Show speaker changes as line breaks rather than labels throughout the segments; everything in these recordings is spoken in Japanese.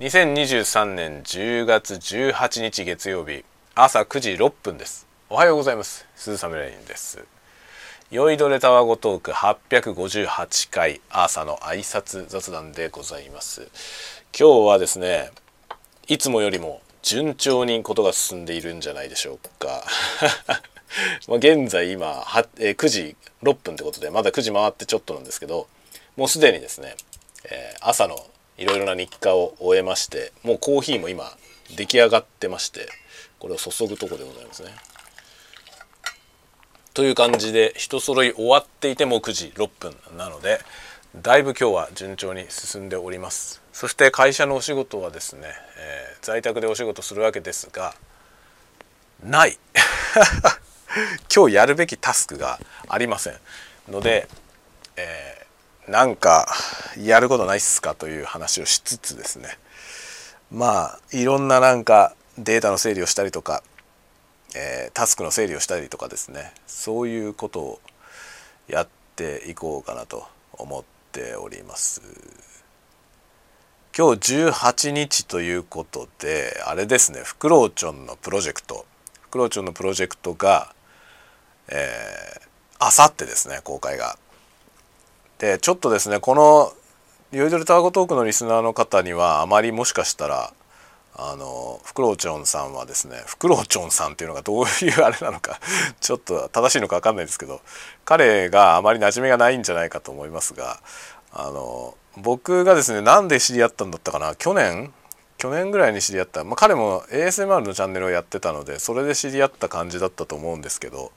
2023年10月18日月曜日朝9時6分です。おはようございます。鈴雨レインです。酔いどれたわごトーク858回朝の挨拶雑談でございます。今日はですねいつもよりも順調にことが進んでいるんじゃないでしょうか。ま現在今は、え9時6分ってことでまだ9時回ってちょっとなんですけどもうすでにですね、え朝のいろいろな日課を終えましてもうコーヒーも今出来上がってましてこれを注ぐとこでございますね。という感じで一揃い終わっていても9時6分なのでだいぶ今日は順調に進んでおりますそして会社のお仕事はですね、えー在宅でお仕事するわけですがない 今日やるべきタスクがありませんので、えーなんかやることないっすかという話をしつつですね。まあいろんななんかデータの整理をしたりとかえータスクの整理をしたりとかですね。そういうことをやっていこうかなと思っております。今日18日ということであれですね。フクロウチョンのプロジェクト。フクロウチョンのプロジェクトがあさってですね公開が。でちょっとですねこの「酔いどれタワゴトーク」のリスナーの方にはあまりもしかしたらあのフクロウチョンさんはですねフクロウチョンさんっていうのがどういうあれなのか ちょっと正しいのか分かんないですけど彼があまり馴染みがないんじゃないかと思いますがあの僕がですねなんで知り合ったんだったかな去年去年ぐらいに知り合った、まあ、彼も ASMR のチャンネルをやってたのでそれで知り合った感じだったと思うんですけど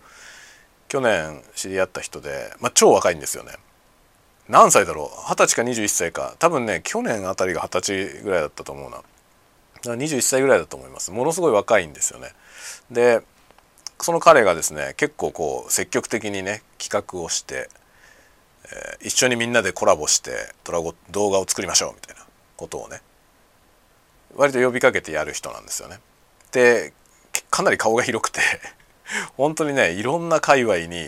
去年知り合った人で、まあ、超若いんですよね。何歳だろう？二十歳か21歳か。多分ね去年あたりが二十歳ぐらいだったと思うな。21歳ぐらいだと思います。ものすごい若いんですよね。でその彼がですね結構こう積極的にね企画をして、えー一緒にみんなでコラボしてドラゴ動画を作りましょうみたいなことをね割と呼びかけてやる人なんですよね。でかなり顔が広くて本当にねいろんな界隈に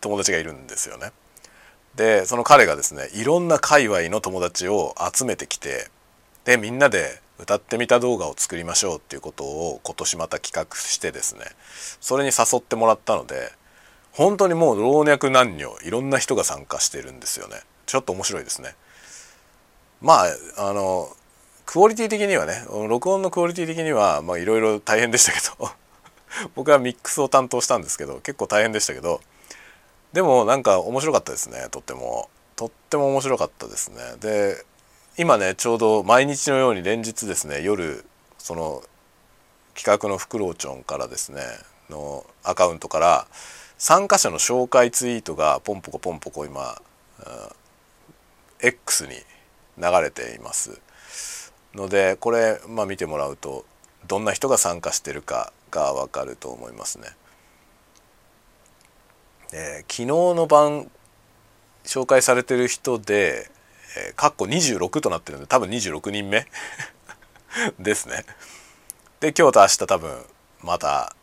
友達がいるんですよね。でその彼がですねいろんな界隈の友達を集めてきてでみんなで歌ってみた動画を作りましょうっていうことを今年また企画してですねそれに誘ってもらったので本当にもう老若男女いろんな人が参加してるんですよね。ちょっと面白いですね。まああのクオリティ的にはね録音のクオリティ的にはまあいろいろ大変でしたけど僕はミックスを担当したんですけど結構大変でしたけどでもなんか面白かったですねとっても。とっても面白かったですね。で今ねちょうど毎日のように連日ですね夜その企画のフクロウチョンからですねのアカウントから参加者の紹介ツイートがポンポコポンポコ今、うん X に流れています。のでこれ、まあ、見てもらうとどんな人が参加してるかがわかると思いますね。えー昨日の晩紹介されてる人で「えー、かっこ26」となってるんで多分26人目 ですね。で今日と明日多分また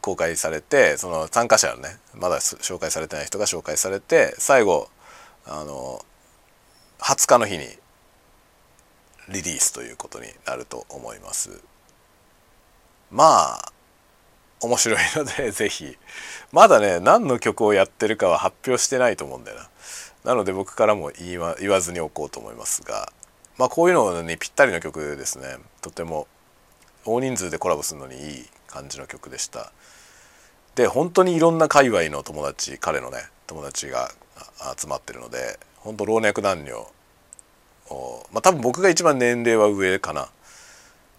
公開されてその参加者のねまだ紹介されてない人が紹介されて最後あの20日の日にリリースということになると思います。まあ面白いので ぜひ。まだね何の曲をやってるかは発表してないと思うんだよな。なので僕からも言わ言わずにおこうと思いますが。まあこういうのにぴったりの曲ですね。とても大人数でコラボするのにいい感じの曲でした。で本当にいろんな界隈の友達彼のね友達が集まってるので本当老若男女まあ多分僕が一番年齢は上かな。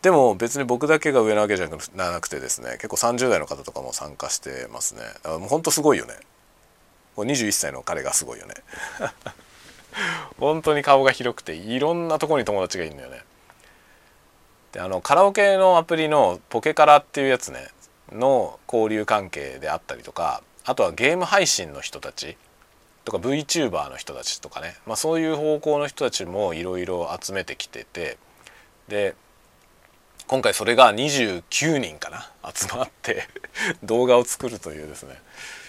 でも別に僕だけが上なわけじゃなくてですね結構30代の方とかも参加してますね。だからもうほんとすごいよね。21歳の彼がすごいよね。本当に顔が広くていろんなところに友達がいるんだよね。であのカラオケのアプリのポケカラっていうやつねの交流関係であったりとかあとはゲーム配信の人たちとか VTuber の人たちとかね、まあ、そういう方向の人たちもいろいろ集めてきててで今回それが29人かな集まって 動画を作るというですね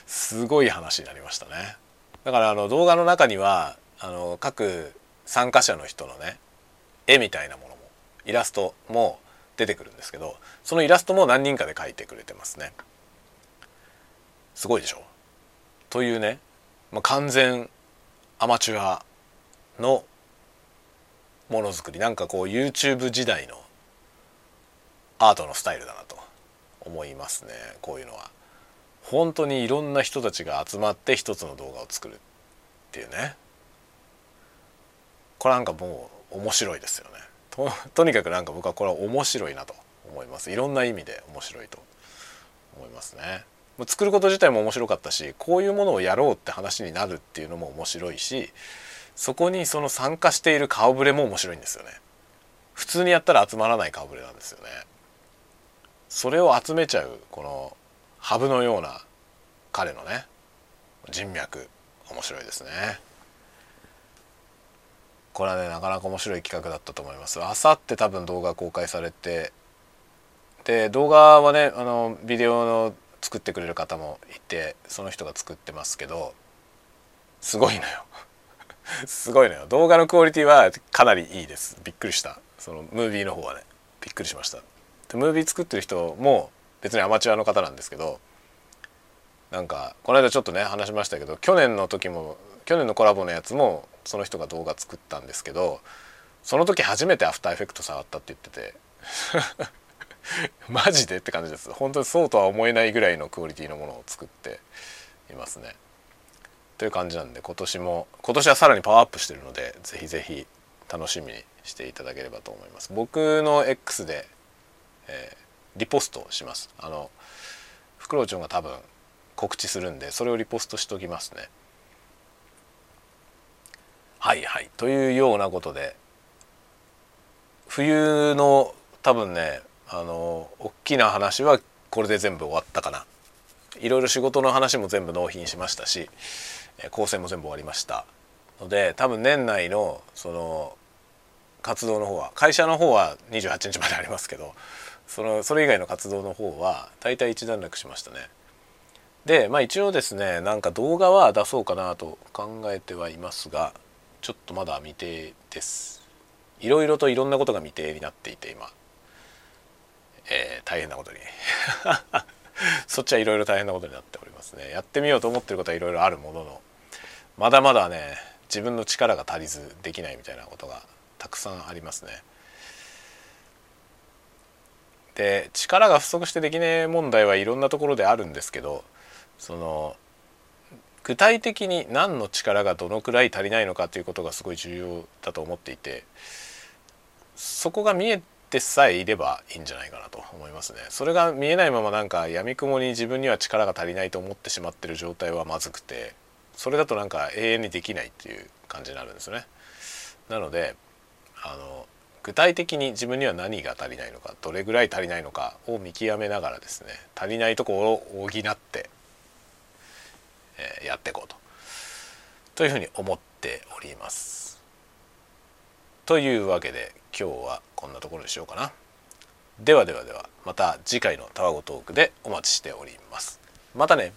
すごい話になりましたね。だからあの動画の中にはあの各参加者の人のね絵みたいなものもイラストも出てくるんですけどそのイラストも何人かで描いてくれてますね。すごいでしょ？というね、まあ、完全アマチュアのものづくり。なんかこう YouTube 時代のアートのスタイルだなと思いますね。こういうのは。本当にいろんな人たちが集まって一つの動画を作るっていうね。これなんかもう面白いですよね。ととにかくなんか僕はこれは面白いなと思います。いろんな意味で面白いと思いますね。作ること自体も面白かったしこういうものをやろうって話になるっていうのも面白いしそこにその参加している顔ぶれも面白いんですよね。普通にやったら集まらない顔ぶれなんですよね。それを集めちゃうこのハブのような彼のね人脈。面白いですね。これはねなかなか面白い企画だったと思います。あさって多分動画公開されてで動画はねあのビデオの作ってくれる方もいてその人が作ってますけどすごいのよ。すごいのよ。動画のクオリティはかなりいいです。びっくりした。そのムービーの方はねびっくりしました。でムービー作ってる人も別にアマチュアの方なんですけどなんかこの間ちょっとね話しましたけど去年の時も去年のコラボのやつもその人が動画作ったんですけどその時初めてアフターエフェクト触ったって言ってて マジでって感じです。本当にそうとは思えないぐらいのクオリティのものを作っていますね。という感じなんで今年も今年はさらにパワーアップしてるのでぜひぜひ楽しみにしていただければと思います。僕の X で、えー、リポストします。あのフクロウチョンが多分告知するんでそれをリポストしておきますね。はいはい。というようなことで冬の多分ねあの大きな話はこれで全部終わったかな。いろいろ仕事の話も全部納品しましたし構成も全部終わりました。ので多分年内のその活動の方は会社の方は28日までありますけどそのそれ以外の活動の方は大体一段落しましたね。でまあ一応ですねなんか動画は出そうかなと考えてはいますがちょっとまだ未定です。いろいろといろんなことが未定になっていて今、えー、大変なことに。そっちはいろいろ大変なことになっておりますね。やってみようと思ってることはいろいろあるもののまだまだね自分の力が足りずできないみたいなことがたくさんありますね。で力が不足してできねえ問題はいろんなところであるんですけどその具体的に何の力がどのくらい足りないのかということがすごい重要だと思っていてそこが見えてさえいればいいんじゃないかなと思いますね。それが見えないままなんかやみくもに自分には力が足りないと思ってしまってる状態はまずくてそれだとなんか永遠にできないっていう感じになるんですね。なのであの具体的に自分には何が足りないのかどれぐらい足りないのかを見極めながらですね足りないところを補ってえやっていこうとというふうに思っております。というわけで今日はこんなところにしようかな。ではではではまた次回のタワゴトークでお待ちしております。またね。